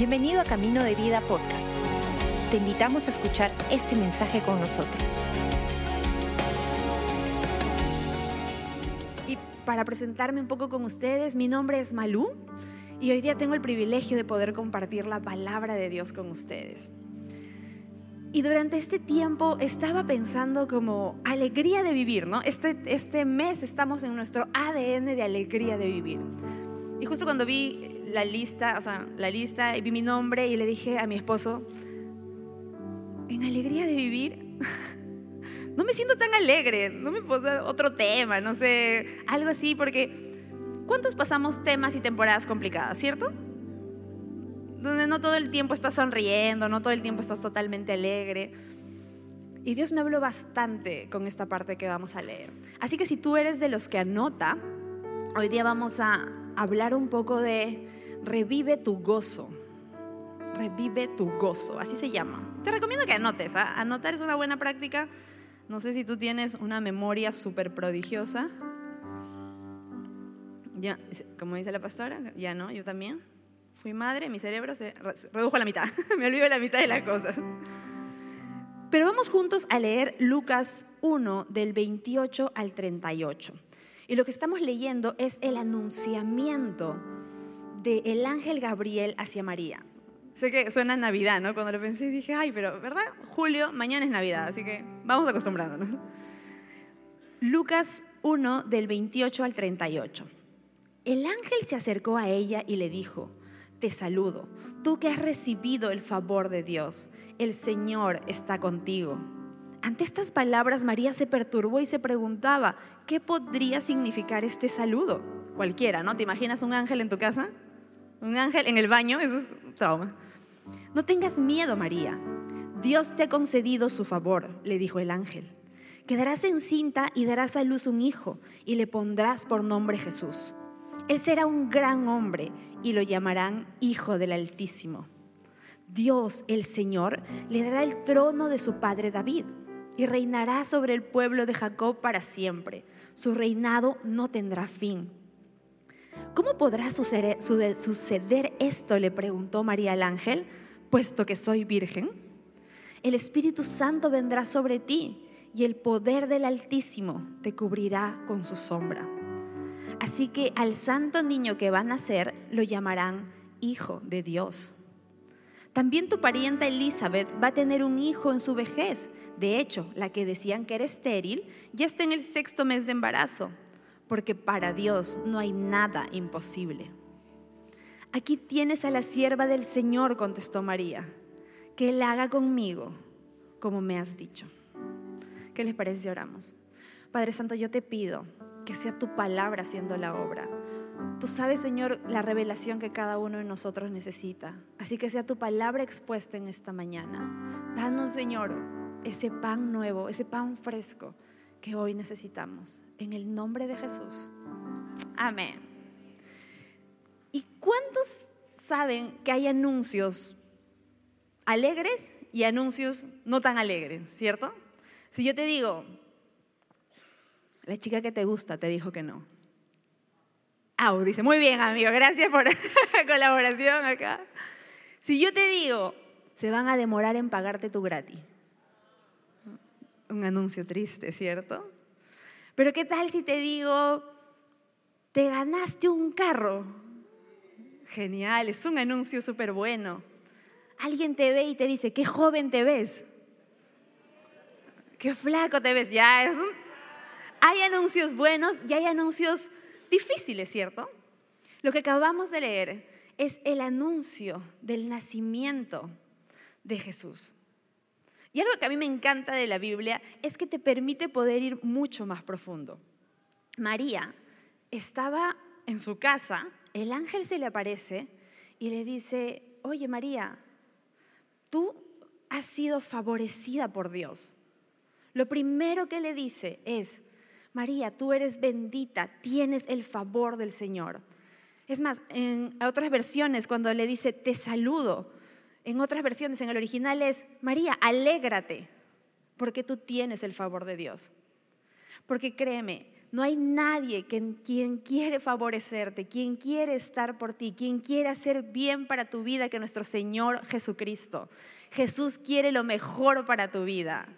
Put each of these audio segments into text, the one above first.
Bienvenido a Camino de Vida Podcast. Te invitamos a escuchar este mensaje con nosotros. Y para presentarme un poco con ustedes, mi nombre es Malú y hoy día tengo el privilegio de poder compartir la palabra de Dios con ustedes. Y durante este tiempo estaba pensando como alegría de vivir, ¿no? Este, este mes estamos en nuestro ADN de alegría de vivir. Y justo cuando vi la lista, o sea, la lista y vi mi nombre y le dije a mi esposo, en alegría de vivir, no me siento tan alegre, no me puedo otro tema, no sé, algo así, porque ¿cuántos pasamos temas y temporadas complicadas, cierto? donde no todo el tiempo estás sonriendo, no todo el tiempo estás totalmente alegre. Y Dios me habló bastante con esta parte que vamos a leer. Así que si tú eres de los que anota, hoy día vamos a hablar un poco de revive tu gozo. Revive tu gozo, así se llama. Te recomiendo que anotes. ¿ah? Anotar es una buena práctica. No sé si tú tienes una memoria súper prodigiosa. Ya, como dice la pastora, ya no, yo también. Fui madre, mi cerebro se redujo a la mitad, me olvido la mitad de las cosas. Pero vamos juntos a leer Lucas 1 del 28 al 38. Y lo que estamos leyendo es el anunciamiento del ángel Gabriel hacia María. Sé que suena Navidad, ¿no? Cuando lo pensé dije, ay, pero ¿verdad? Julio, mañana es Navidad, así que vamos acostumbrándonos. Lucas 1 del 28 al 38. El ángel se acercó a ella y le dijo, te saludo, tú que has recibido el favor de Dios, el Señor está contigo. Ante estas palabras María se perturbó y se preguntaba, ¿qué podría significar este saludo? Cualquiera, ¿no? ¿Te imaginas un ángel en tu casa? ¿Un ángel en el baño? Eso es trauma. No tengas miedo, María. Dios te ha concedido su favor, le dijo el ángel. Quedarás encinta y darás a luz un hijo y le pondrás por nombre Jesús. Él será un gran hombre y lo llamarán Hijo del Altísimo. Dios, el Señor, le dará el trono de su padre David y reinará sobre el pueblo de Jacob para siempre. Su reinado no tendrá fin. ¿Cómo podrá suceder, esto? le preguntó María al ángel, puesto que soy virgen. El Espíritu Santo vendrá sobre ti y el poder del Altísimo te cubrirá con su sombra. Así que al santo niño que va a nacer lo llamarán Hijo de Dios. También tu parienta Elizabeth va a tener un hijo en su vejez. De hecho, la que decían que era estéril ya está en el sexto mes de embarazo, porque para Dios no hay nada imposible. Aquí tienes a la sierva del Señor, contestó María, que Él haga conmigo como me has dicho. ¿Qué les parece si oramos? Padre Santo, yo te pido que sea tu palabra haciendo la obra. Tú sabes, Señor, la revelación que cada uno de nosotros necesita. Así que sea tu palabra expuesta en esta mañana. Danos, Señor, ese pan nuevo, ese pan fresco que hoy necesitamos. En el nombre de Jesús. Amén. ¿Y cuántos saben que hay anuncios alegres y anuncios no tan alegres, cierto? Si yo te digo, la chica que te gusta te dijo que no. Au, dice, muy bien, amigo, gracias por la colaboración acá. Si yo te digo, se van a demorar en pagarte tu gratis. Un anuncio triste, ¿cierto? Pero ¿qué tal si te digo, te ganaste un carro? Genial, es un anuncio súper bueno. Alguien te ve y te dice, qué joven te ves. Qué flaco te ves. Ya, es un hay anuncios buenos y hay anuncios difíciles, ¿cierto? Lo que acabamos de leer es el anuncio del nacimiento de Jesús. Y algo que a mí me encanta de la Biblia es que te permite poder ir mucho más profundo. María estaba en su casa, el ángel se le aparece y le dice, oye María, tú has sido favorecida por Dios. Lo primero que le dice es, María, tú eres bendita, tienes el favor del Señor. Es más, en otras versiones, cuando le dice, te saludo, en otras versiones, en el original es, María, alégrate, porque tú tienes el favor de Dios. Porque créeme, No hay nadie que, quien quiere favorecerte, quien quiere estar por ti, quien quiere hacer bien para tu vida que nuestro Señor Jesucristo. Jesús quiere lo mejor para tu vida.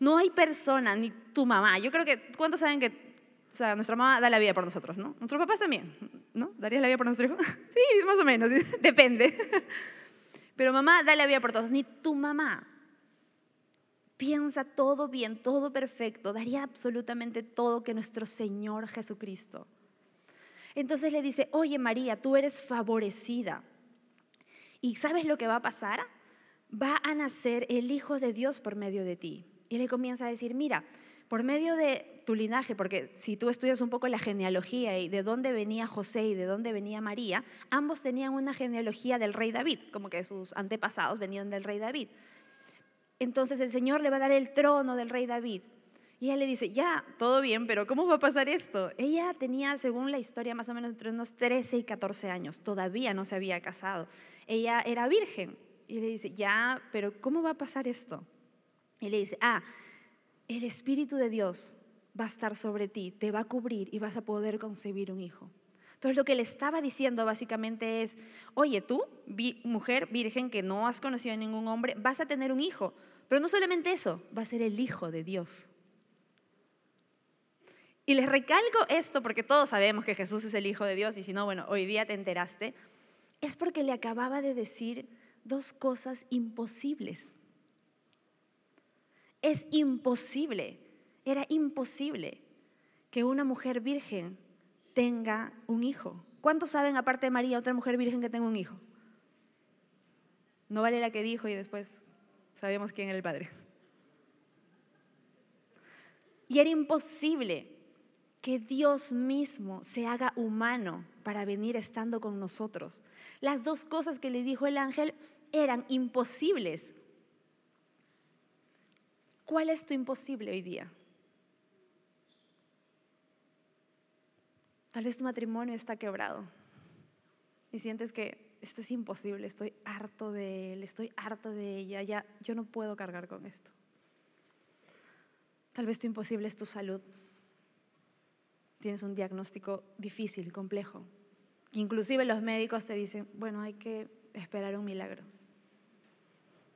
No hay persona, ni tu mamá. Yo creo que, ¿cuántos saben que o sea, nuestra mamá da la vida por nosotros, ¿no? Nuestros papás también, ¿no? ¿Darías la vida por nuestro hijo? Sí, más o menos, depende. Pero mamá da la vida por todos, ni tu mamá piensa todo bien, todo perfecto, daría absolutamente todo que nuestro Señor Jesucristo. Entonces le dice, oye María, tú eres favorecida. ¿Y sabes lo que va a pasar? Va a nacer el Hijo de Dios por medio de ti. Y le comienza a decir, mira, por medio de tu linaje, porque si tú estudias un poco la genealogía y de dónde venía José y de dónde venía María, ambos tenían una genealogía del rey David, como que sus antepasados venían del rey David entonces el Señor le va a dar el trono del rey David. Y ella le dice, ya, todo bien, pero ¿cómo va a pasar esto? Ella tenía, según la historia, más o menos entre unos 13 y 14 años, todavía no se había casado. Ella era virgen. Y le dice, ya, pero ¿cómo va a pasar esto? Y le dice, ah, el Espíritu de Dios va a estar sobre ti, te va a cubrir y vas a poder concebir un hijo. Entonces lo que le estaba diciendo básicamente es, oye, tú, mujer virgen que no has conocido a ningún hombre, vas a tener un hijo, pero no solamente eso, va a ser el Hijo de Dios. Y les recalco esto porque todos sabemos que Jesús es el Hijo de Dios y si no, bueno, hoy día te enteraste, es porque le acababa de decir dos cosas imposibles. Es imposible, era imposible que una mujer virgen tenga un hijo. ¿Cuántos saben, aparte de María, otra mujer virgen que tenga un hijo? No vale la que dijo y después Sabemos quién era el Padre. Y era imposible que Dios mismo se haga humano para venir estando con nosotros. Las dos cosas que le dijo el ángel eran imposibles. ¿Cuál es tu imposible hoy día? Tal vez tu matrimonio está quebrado y sientes que esto es imposible, estoy harto de él, estoy harta de ella, ya yo no puedo cargar con esto. Tal vez tu imposible es tu salud. Tienes un diagnóstico difícil, complejo. Inclusive los médicos te dicen, bueno, hay que esperar un milagro.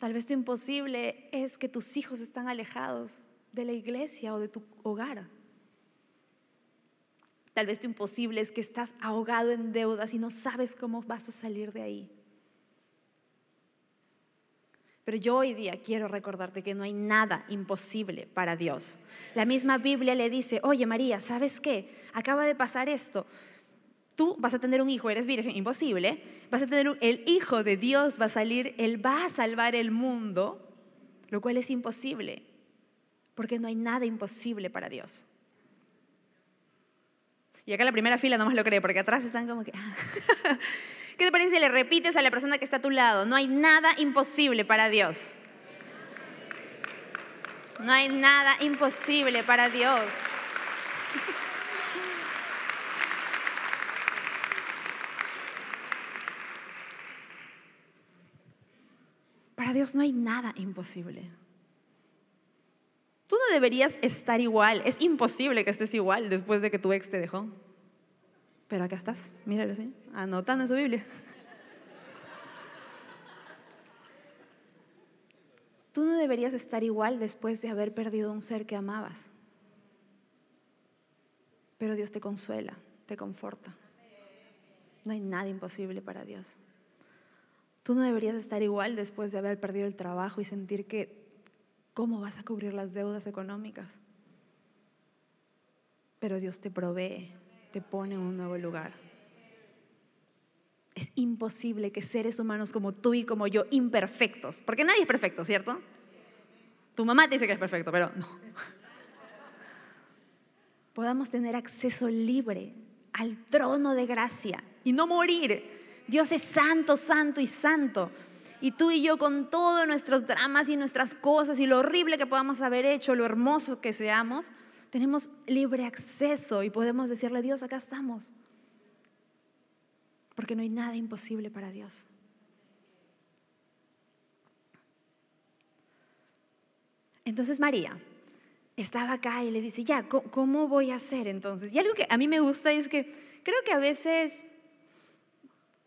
Tal vez tu imposible es que tus hijos están alejados de la iglesia o de tu hogar. Tal vez tu imposible es que estás ahogado en deudas y no sabes cómo vas a salir de ahí. Pero yo hoy día quiero recordarte que no hay nada imposible para Dios. La misma Biblia le dice, oye María, ¿sabes qué? Acaba de pasar esto. Tú vas a tener un hijo, eres virgen, imposible. Vas a tener un, el hijo de Dios va a salir, él va a salvar el mundo, lo cual es imposible, porque no hay nada imposible para Dios. Y acá la primera fila nomás lo cree, porque atrás están como que... ¿Qué te parece si le repites a la persona que está a tu lado? No hay nada imposible para Dios. No hay nada imposible para Dios. Dios no hay nada imposible. Tú no deberías estar igual. Es imposible que estés igual después de que tu ex te dejó. Pero acá estás, míralo así, anotando en su Biblia. Tú no deberías estar igual después de haber perdido un ser que amabas. Pero Dios te consuela, te conforta. No hay nada imposible para Dios. Tú no deberías estar igual después de haber perdido el trabajo y sentir que ¿Cómo vas a cubrir las deudas económicas? Pero Dios te provee, te pone en un nuevo lugar. Es imposible que seres humanos como tú y como yo, imperfectos, porque nadie es perfecto, ¿cierto? Tu mamá te dice que es perfecto, pero no. Podamos tener acceso libre al trono de gracia y no morir. Dios es santo, santo y santo. Y tú y yo con todos nuestros dramas y nuestras cosas y lo horrible que podamos haber hecho, lo hermoso que seamos, tenemos libre acceso y podemos decirle, Dios, acá estamos. Porque no hay nada imposible para Dios. Entonces María estaba acá y le dice, ya, ¿cómo voy a hacer entonces? Y algo que a mí me gusta es que creo que a veces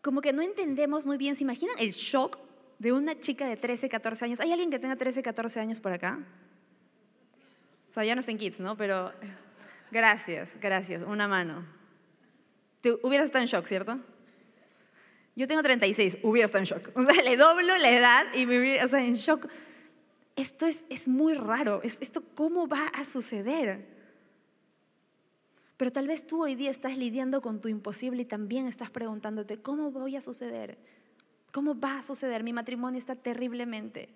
como que no entendemos muy bien, ¿se imaginan el shock de una chica de 13, 14 años? ¿Hay alguien que tenga 13, 14 años por acá? O sea, ya no estén kids, ¿no? Pero gracias, gracias, una mano. Te hubieras estado en shock, ¿cierto? Yo tengo 36, hubiera estado en shock. O sea, le doblo la edad y me hubiera, o sea, en shock esto es, es muy raro, esto cómo va a suceder. Pero tal vez tú hoy día estás lidiando con tu imposible y también estás preguntándote, ¿cómo voy a suceder? ¿Cómo va a suceder? Mi matrimonio está terriblemente.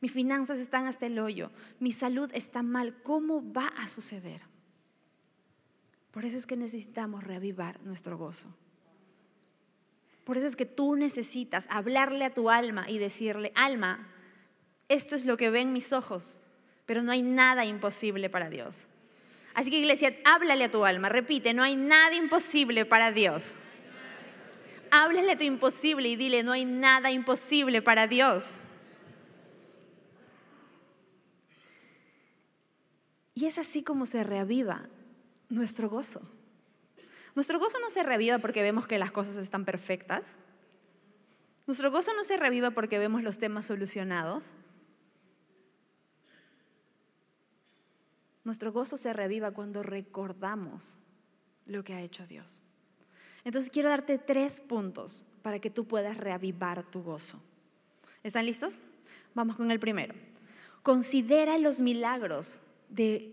Mis finanzas están hasta el hoyo. Mi salud está mal. ¿Cómo va a suceder? Por eso es que necesitamos reavivar nuestro gozo. Por eso es que tú necesitas hablarle a tu alma y decirle, alma, esto es lo que ven mis ojos, pero no hay nada imposible para Dios. Así que iglesia, háblale a tu alma, repite, no hay nada imposible para Dios. Háblale a tu imposible y dile, no hay nada imposible para Dios. Y es así como se reaviva nuestro gozo. Nuestro gozo no se reaviva porque vemos que las cosas están perfectas. Nuestro gozo no se reaviva porque vemos los temas solucionados. Nuestro gozo se reviva cuando recordamos lo que ha hecho Dios. Entonces quiero darte tres puntos para que tú puedas reavivar tu gozo. ¿Están listos? Vamos con el primero. Considera los milagros de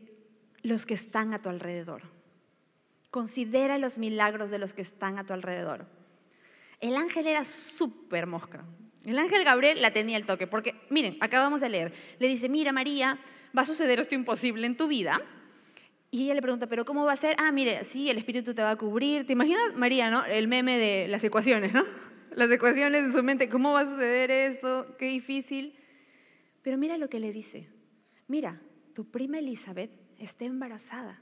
los que están a tu alrededor. Considera los milagros de los que están a tu alrededor. El ángel era súper mosca. El ángel Gabriel la tenía el toque, porque miren, acabamos de leer, le dice, mira María, va a suceder esto imposible en tu vida. Y ella le pregunta, ¿pero cómo va a ser? Ah, mire, sí, el Espíritu te va a cubrir. ¿Te imaginas, María, no? El meme de las ecuaciones, ¿no? Las ecuaciones en su mente, ¿cómo va a suceder esto? Qué difícil. Pero mira lo que le dice. Mira, tu prima Elizabeth está embarazada.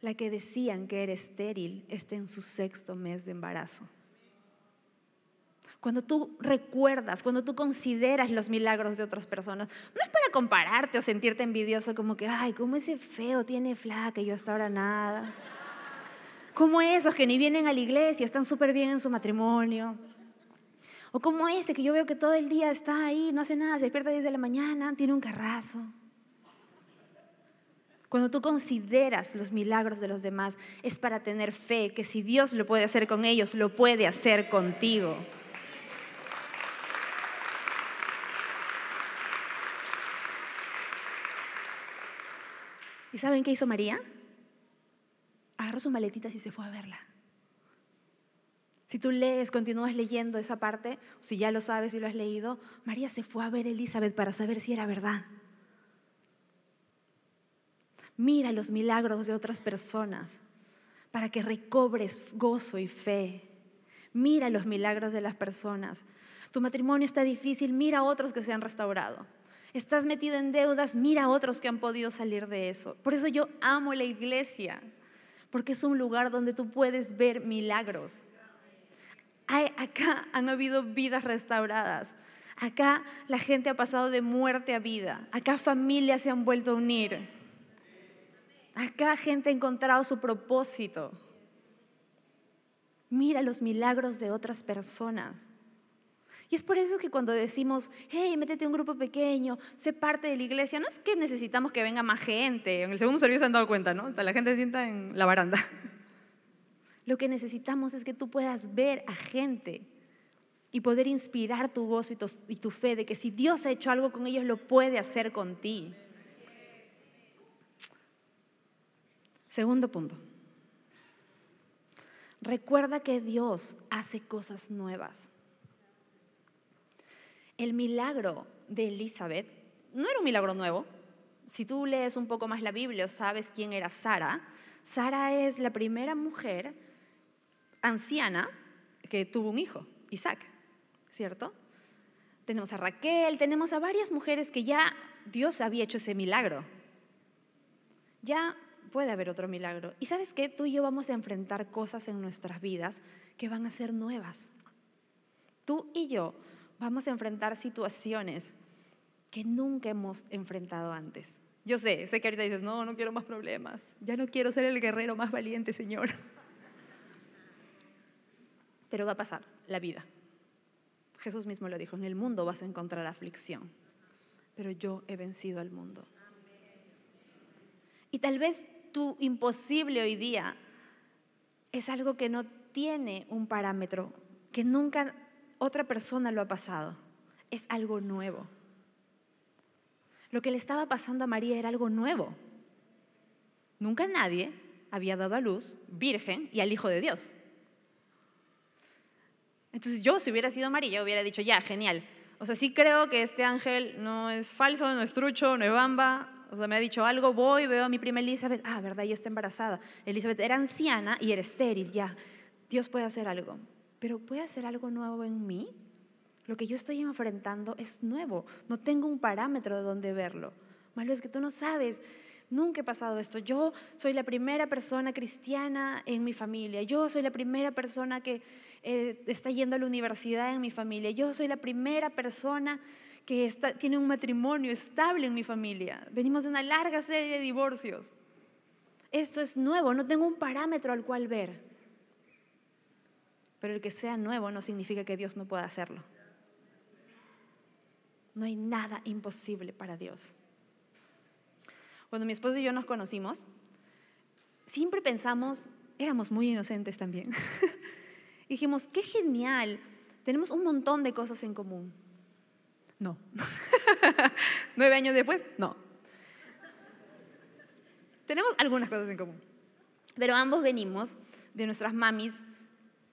La que decían que era estéril está en su sexto mes de embarazo. Cuando tú recuerdas, cuando tú consideras los milagros de otras personas, no es para compararte o sentirte envidioso como que, ay, como ese feo tiene flaca y yo hasta ahora nada. Como esos que ni vienen a la iglesia, están súper bien en su matrimonio. O como ese que yo veo que todo el día está ahí, no hace nada, se despierta desde la mañana, tiene un carrazo. Cuando tú consideras los milagros de los demás, es para tener fe que si Dios lo puede hacer con ellos, lo puede hacer contigo. ¿Y saben qué hizo María? Agarró sus maletitas y se fue a verla. Si tú lees, continúas leyendo esa parte, si ya lo sabes y lo has leído, María se fue a ver a Elizabeth para saber si era verdad. Mira los milagros de otras personas para que recobres gozo y fe. Mira los milagros de las personas. Tu matrimonio está difícil, mira a otros que se han restaurado. Estás metido en deudas, mira a otros que han podido salir de eso. Por eso yo amo la iglesia, porque es un lugar donde tú puedes ver milagros. acá han habido vidas restauradas. Acá la gente ha pasado de muerte a vida. Acá familias se han vuelto a unir. Acá gente ha encontrado su propósito. Mira los milagros de otras personas. Y es por eso que cuando decimos, hey, métete a un grupo pequeño, sé parte de la iglesia, no es que necesitamos que venga más gente. En el segundo servicio se han dado cuenta, ¿no? La gente se sienta en la baranda. Lo que necesitamos es que tú puedas ver a gente y poder inspirar tu gozo y tu, y tu fe de que si Dios ha hecho algo con ellos, lo puede hacer con ti. Segundo punto. Recuerda que Dios hace cosas nuevas el milagro de Elizabeth no era un milagro nuevo. Si tú lees un poco más la Biblia o sabes quién era Sara, Sara es la primera mujer anciana que tuvo un hijo, Isaac, ¿cierto? Tenemos a Raquel, tenemos a varias mujeres que ya Dios había hecho ese milagro. Ya puede haber otro milagro. Y sabes qué, tú y yo vamos a enfrentar cosas en nuestras vidas que van a ser nuevas. Tú y yo vamos a enfrentar situaciones que nunca hemos enfrentado antes. Yo sé, sé que ahorita dices, no, no quiero más problemas. Ya no quiero ser el guerrero más valiente, Señor. Pero va a pasar la vida. Jesús mismo lo dijo, en el mundo vas a encontrar aflicción, pero yo he vencido al mundo. Y tal vez tu imposible hoy día es algo que no tiene un parámetro, que nunca otra persona lo ha pasado. Es algo nuevo. Lo que le estaba pasando a María era algo nuevo. Nunca nadie había dado a luz virgen y al Hijo de Dios. Entonces yo, si hubiera sido María, hubiera dicho, ya, genial. O sea, sí creo que este ángel no es falso, no es trucho, no es bamba. O sea, me ha dicho algo, voy, veo a mi prima Elizabeth. Ah, ¿verdad? Ya está embarazada. Elizabeth era anciana y era estéril, ya. Dios puede hacer algo. Pero ¿puede hacer algo nuevo en mí? Lo que yo estoy enfrentando es nuevo. No tengo un parámetro de donde verlo. Malo es que tú no sabes Nunca he pasado esto. Yo soy la primera persona cristiana en mi familia. Yo soy la primera persona que eh, está yendo a la universidad en mi familia. Yo soy la primera persona que tiene un matrimonio estable en mi familia. Venimos de una larga serie de divorcios. Esto es nuevo, no tengo un parámetro al cual ver. Pero el que sea nuevo no significa que Dios no pueda hacerlo. No hay nada imposible para Dios. Cuando mi esposo y yo nos conocimos, siempre pensamos, éramos muy inocentes también. Dijimos, qué genial, tenemos un montón de cosas en común. No. Nueve años después, no. Tenemos algunas cosas en común. Pero ambos venimos de nuestras mamis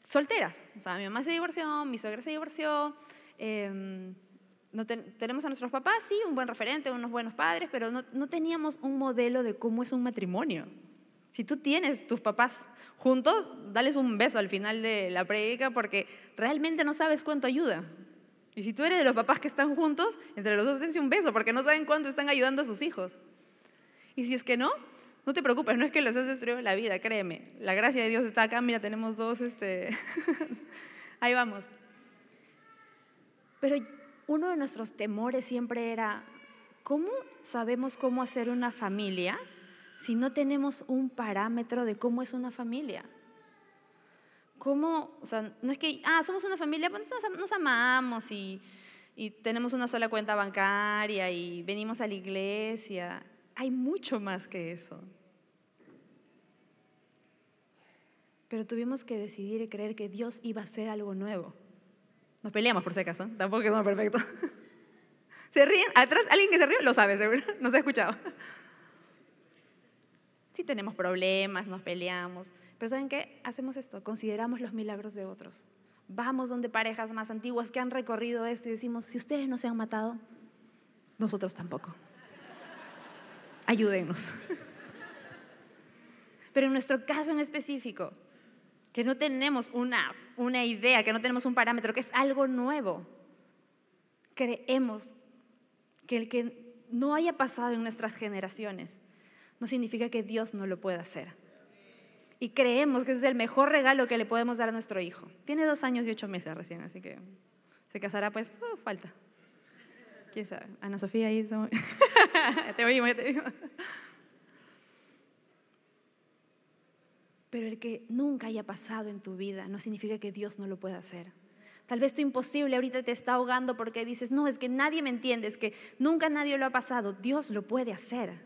solteras. O sea, mi mamá se divorció, mi suegra se divorció. Eh, no tenemos a nuestros papás, sí, un buen referente, unos buenos padres, pero no, no teníamos un modelo de cómo es un matrimonio. Si tú tienes tus papás juntos, dales un beso al final de la prédica porque realmente no sabes cuánto ayuda. Y si tú eres de los papás que están juntos, entre los dos dense un beso porque no saben cuánto están ayudando a sus hijos. Y si es que no, no te preocupes, no es que los has destruido la vida, créeme. La gracia de Dios está acá, mira, tenemos dos, este... ahí vamos. Pero uno de nuestros temores siempre era, ¿cómo sabemos cómo hacer una familia si no tenemos un parámetro de cómo es una familia? ¿Cómo? O sea, no es que, ah, somos una familia, pues nos, amamos y, y tenemos una sola cuenta bancaria y venimos a la iglesia. Hay mucho más que eso. Pero tuvimos que decidir y creer que Dios iba a hacer algo nuevo. Nos peleamos por si acaso, tampoco es perfecto. ¿Se ríen? Atrás, alguien que se ríe lo sabe, seguro, nos ha escuchado. Sí tenemos problemas, nos peleamos, pero ¿saben qué? Hacemos esto, consideramos los milagros de otros. Vamos donde parejas más antiguas que han recorrido esto y decimos, si ustedes no se han matado, nosotros tampoco. Ayúdennos. Pero en nuestro caso en específico, que no tenemos una, una idea, que no tenemos un parámetro, que es algo nuevo. Creemos que el que no haya pasado en nuestras generaciones no significa que Dios no lo pueda hacer. Y creemos que ese es el mejor regalo que le podemos dar a nuestro hijo. Tiene dos años y ocho meses recién, así que se casará, pues, uh, falta. ¿Quién sabe? Ana Sofía ahí. te oímos, te digo. Pero el que nunca haya pasado en tu vida no significa que Dios no lo pueda hacer. Tal vez tu imposible ahorita te está ahogando porque dices, no, es que nadie me entiende, es que nunca nadie lo ha pasado. Dios lo puede hacer.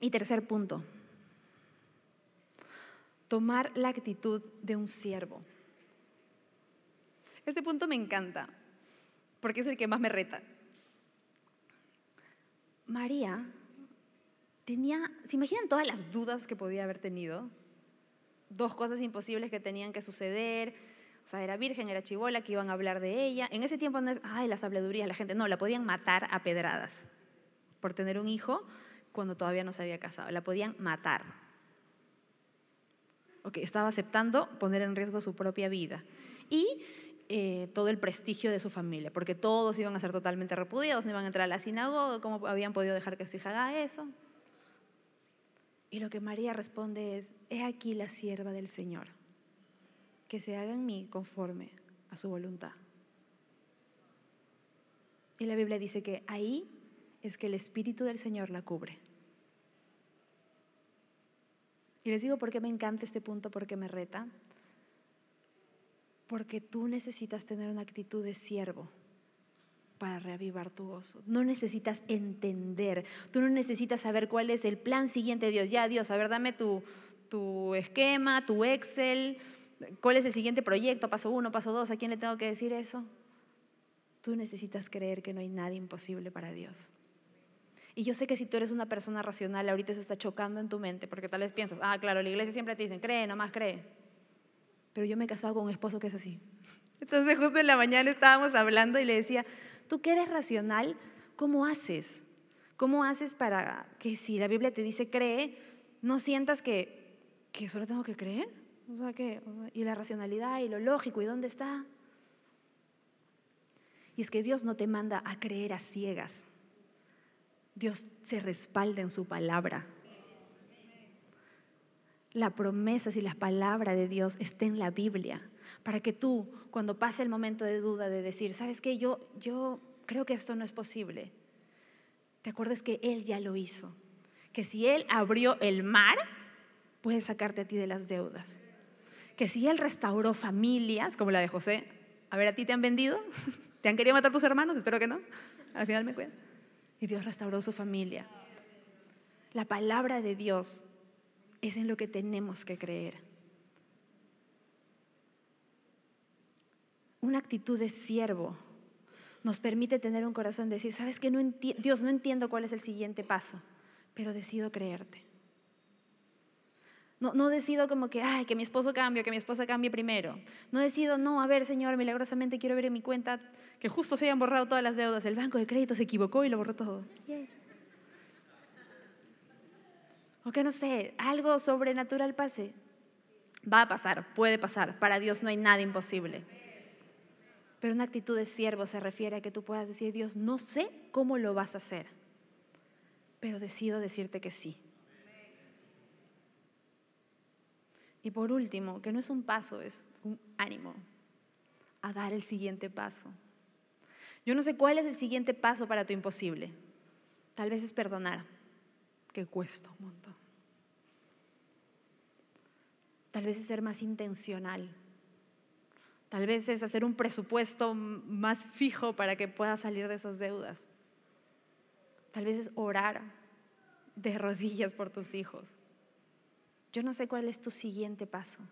Y tercer punto, tomar la actitud de un siervo. Este punto me encanta porque es el que más me reta. María tenía, ¿se imaginan todas las dudas que podía haber tenido? Dos cosas imposibles que tenían que suceder. O sea, era virgen, era chivola, que iban a hablar de ella. En ese tiempo no es, ay, las habladurías, la gente, no, la podían matar a pedradas por tener un hijo cuando todavía no se había casado. La podían matar. Ok, estaba aceptando poner en riesgo su propia vida. Y eh, todo el prestigio de su familia, porque todos iban a ser totalmente repudiados, no iban a entrar a la sinagoga, ¿cómo habían podido dejar que su hija haga eso? Y lo que María responde es, he aquí la sierva del Señor, que se haga en mí conforme a su voluntad. Y la Biblia dice que ahí es que el Espíritu del Señor la cubre. Y les digo por qué me encanta este punto, porque me reta. Porque tú necesitas tener una actitud de siervo para reavivar tu gozo. No necesitas entender, tú no necesitas saber cuál es el plan siguiente de Dios. Ya, Dios, a ver, dame tu, tu esquema, tu Excel, cuál es el siguiente proyecto, paso uno, paso dos, ¿a quién le tengo que decir eso? Tú necesitas creer que no hay nada imposible para Dios. Y yo sé que si tú eres una persona racional, ahorita eso está chocando en tu mente, porque tal vez piensas, ah, claro, la iglesia siempre te dicen, cree, nomás cree. Pero yo me he casado con un esposo que es así. Entonces justo en la mañana estábamos hablando y le decía, tú que eres racional, ¿cómo haces? ¿Cómo haces para que si la Biblia te dice cree, no sientas que, que solo tengo que creer? O sea, que, y la racionalidad y lo lógico, ¿y dónde está? Y es que Dios no te manda a creer a ciegas. Dios se respalda en su palabra. La promesa y la palabra de Dios está en la Biblia, para que tú, cuando pase el momento de duda, de decir, ¿sabes qué? Yo, yo creo que esto no es posible, te acuerdas que Él ya lo hizo, que si Él abrió el mar, puede sacarte a ti de las deudas, que si Él restauró familias, como la de José, a ver, ¿a ti te han vendido? ¿Te han querido matar tus hermanos? Espero que no. Al final me cuentan. Y Dios restauró su familia. La palabra de Dios es en lo que tenemos que creer. Una actitud de siervo nos permite tener un corazón de decir, sabes que no Dios no entiendo cuál es el siguiente paso, pero decido creerte. No, no, decido como que, ay, que mi esposo cambie, que mi esposa cambie primero. No decido, no, a ver, Señor, milagrosamente quiero ver en mi cuenta que justo se hayan borrado todas las deudas. El banco de crédito se equivocó y lo borró todo. O que no sé, algo sobrenatural pase. Va a pasar, puede pasar. Para Dios no hay nada imposible. Pero una actitud de siervo se refiere a que tú puedas decir, Dios, no sé cómo lo vas a hacer, pero decido decirte que sí. Y por último, que no es un paso, es un ánimo a dar el siguiente paso. Yo no sé cuál es el siguiente paso para tu imposible. Tal vez es perdonar, que cuesta un montón. Tal vez es ser más intencional. Tal vez es hacer un presupuesto más fijo para que puedas salir de esas deudas. Tal vez es orar de rodillas por tus hijos. Yo no sé cuál es tu siguiente paso,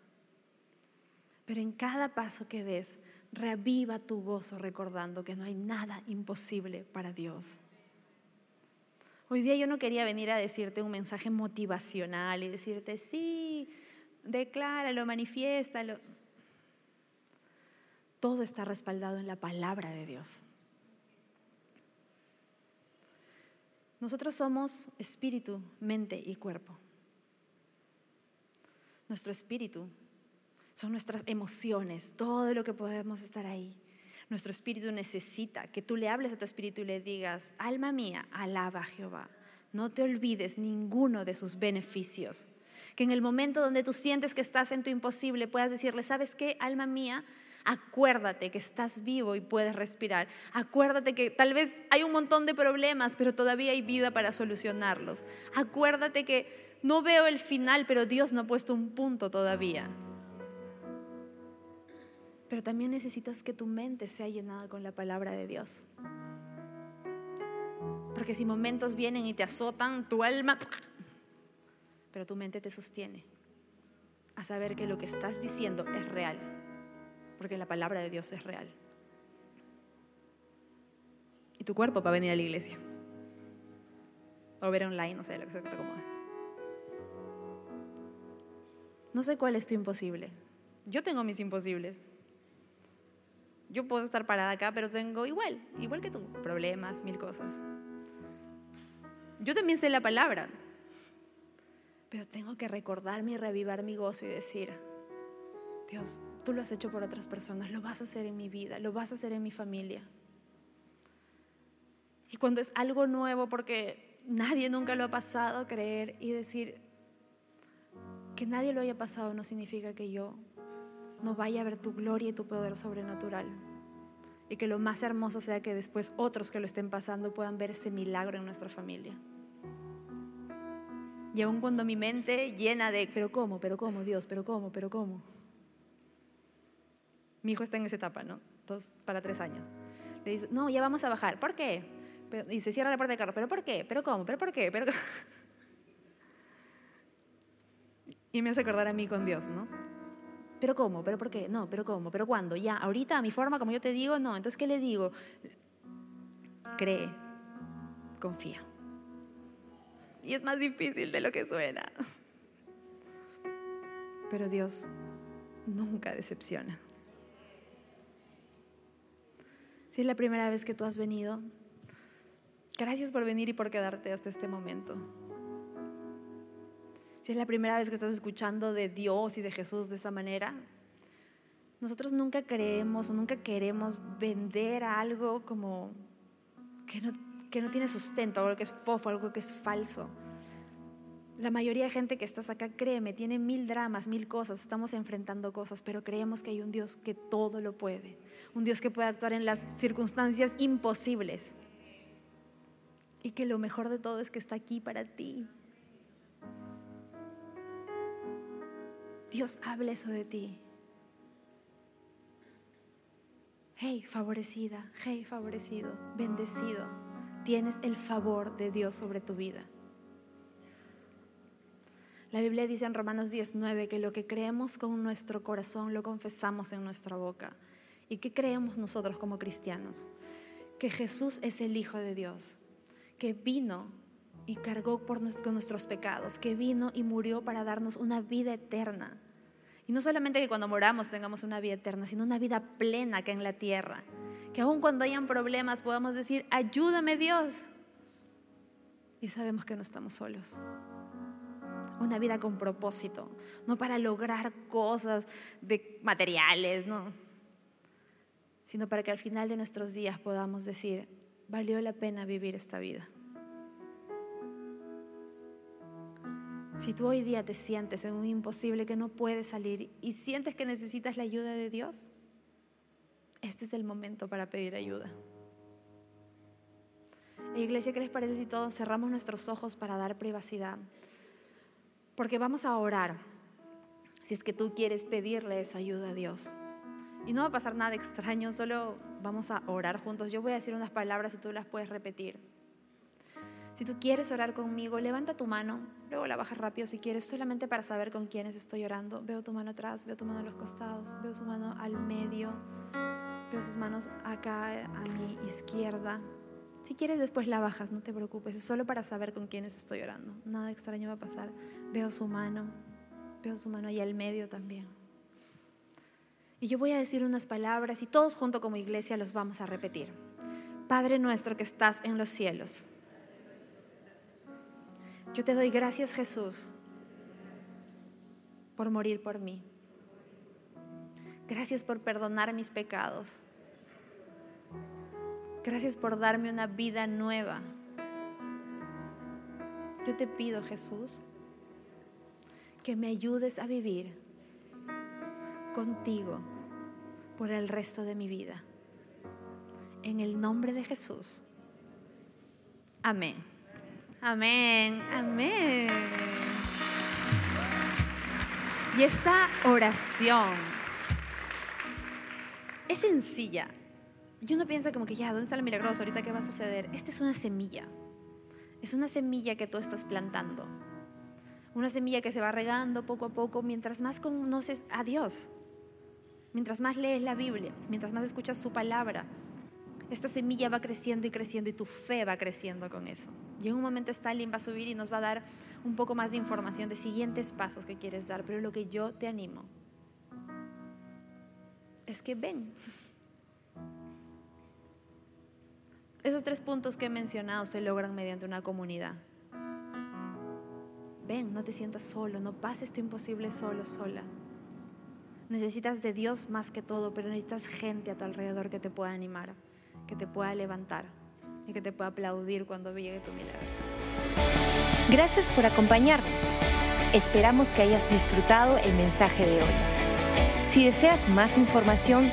pero en cada paso que des, reaviva tu gozo recordando que no hay nada imposible para Dios. Hoy día yo no quería venir a decirte un mensaje motivacional y decirte, sí, decláralo, manifiéstalo. Todo está respaldado en la palabra de Dios. Nosotros somos espíritu, mente y cuerpo nuestro espíritu, son nuestras emociones, todo lo que podemos estar ahí. Nuestro espíritu necesita que tú le hables a tu espíritu y le digas, alma mía, alaba a Jehová. No te olvides ninguno de sus beneficios. Que en el momento donde tú sientes que estás en tu imposible puedas decirle, ¿sabes qué, alma mía? Acuérdate que estás vivo y puedes respirar. Acuérdate que tal vez hay un montón de problemas, pero todavía hay vida para solucionarlos. Acuérdate que no veo el final, pero Dios no ha puesto un punto todavía. Pero también necesitas que tu mente sea llenada con la palabra de Dios. Porque si momentos vienen y te azotan, tu alma, pero tu mente te sostiene a saber que lo que estás diciendo es real porque la palabra de Dios es real. Y tu cuerpo va a venir a la iglesia. O ver online, no sé, lo que te acomode. No sé cuál es tu imposible. Yo tengo mis imposibles. Yo puedo estar parada acá, pero tengo igual, igual que tú, problemas, mil cosas. Yo también sé la palabra, pero tengo que recordarme y revivar mi gozo y decir, Dios, tú lo has hecho por otras personas, lo vas a hacer en mi vida, lo vas a hacer en mi familia. Y cuando es algo nuevo, porque nadie nunca lo ha pasado, creer y decir que nadie lo haya pasado no significa que yo no vaya a ver tu gloria y tu poder sobrenatural. Y que lo más hermoso sea que después otros que lo estén pasando puedan ver ese milagro en nuestra familia. Y aun cuando mi mente llena de, pero cómo, pero cómo, Dios, pero cómo, pero cómo. Mi hijo está en esa etapa, ¿no? Dos para tres años. Le dice, no, ya vamos a bajar. ¿Por qué? y se cierra la puerta del carro. ¿Pero por qué? ¿Pero cómo? ¿Pero por qué? ¿Pero Y me hace acordar a mí con Dios, ¿no? ¿Pero cómo? ¿Pero por qué? No, ¿pero cómo? ¿Pero cuándo? Ya, ahorita mi forma, como yo te digo, no. Entonces, ¿qué le digo? Cree, confía. Y es más difícil de lo que suena. Pero Dios nunca decepciona. Si es la primera vez que tú has venido, gracias por venir y por quedarte hasta este momento. Si es la primera vez que estás escuchando de Dios y de Jesús de esa manera, nosotros nunca creemos o nunca queremos vender algo como que no, que no tiene sustento, algo que es fofo, algo que es falso. La mayoría de gente que estás acá, créeme, tiene mil dramas, mil cosas, estamos enfrentando cosas, pero creemos que hay un Dios que todo lo puede, un Dios que puede actuar en las circunstancias imposibles y que lo mejor de todo es que está aquí para ti. Dios habla eso de ti. Hey, favorecida, hey, favorecido, bendecido. Tienes el favor de Dios sobre tu vida. La Biblia dice en Romanos 19 que lo que creemos con nuestro corazón lo confesamos en nuestra boca. ¿Y qué creemos nosotros como cristianos? Que Jesús es el Hijo de Dios, que vino y cargó por con nuestros pecados, que vino y murió para darnos una vida eterna. Y no solamente que cuando moramos tengamos una vida eterna, sino una vida plena que en la tierra. Que aun cuando hayan problemas podamos decir, ayúdame Dios. Y sabemos que no estamos solos una vida con propósito, no para lograr cosas de materiales, no, sino para que al final de nuestros días podamos decir, valió la pena vivir esta vida. Si tú hoy día te sientes en un imposible que no puedes salir y sientes que necesitas la ayuda de Dios, este es el momento para pedir ayuda. Iglesia, ¿qué les parece si todos cerramos nuestros ojos para dar privacidad? Porque vamos a orar si es que tú quieres pedirle esa ayuda a Dios. Y no va a pasar nada extraño, solo vamos a orar juntos. Yo voy a decir unas palabras y tú las puedes repetir. Si tú quieres orar conmigo, levanta tu mano, luego la bajas rápido si quieres, solamente para saber con quiénes estoy orando. Veo tu mano atrás, veo tu mano a los costados, veo su mano al medio, veo sus manos acá a mi izquierda. Si quieres después la bajas, no te preocupes, es solo para saber con quiénes estoy orando. Nada extraño va a pasar. Veo su mano, veo su mano ahí al medio también. Y yo voy a decir unas palabras y todos junto como iglesia los vamos a repetir. Padre nuestro que estás en los cielos. Yo te doy gracias Jesús por morir por mí. Gracias por perdonar mis pecados. Gracias por darme una vida nueva. Yo te pido, Jesús, que me ayudes a vivir contigo por el resto de mi vida. En el nombre de Jesús. Amén. Amén. Amén. Y esta oración es sencilla y uno piensa como que ya, ¿dónde está el milagroso? Ahorita qué va a suceder. Esta es una semilla. Es una semilla que tú estás plantando. Una semilla que se va regando poco a poco mientras más conoces a Dios. Mientras más lees la Biblia, mientras más escuchas su palabra. Esta semilla va creciendo y creciendo y tu fe va creciendo con eso. Y en un momento Stalin va a subir y nos va a dar un poco más de información de siguientes pasos que quieres dar. Pero lo que yo te animo es que ven. Esos tres puntos que he mencionado se logran mediante una comunidad. Ven, no te sientas solo, no pases tu imposible solo, sola. Necesitas de Dios más que todo, pero necesitas gente a tu alrededor que te pueda animar, que te pueda levantar y que te pueda aplaudir cuando llegue tu milagro. Gracias por acompañarnos. Esperamos que hayas disfrutado el mensaje de hoy. Si deseas más información,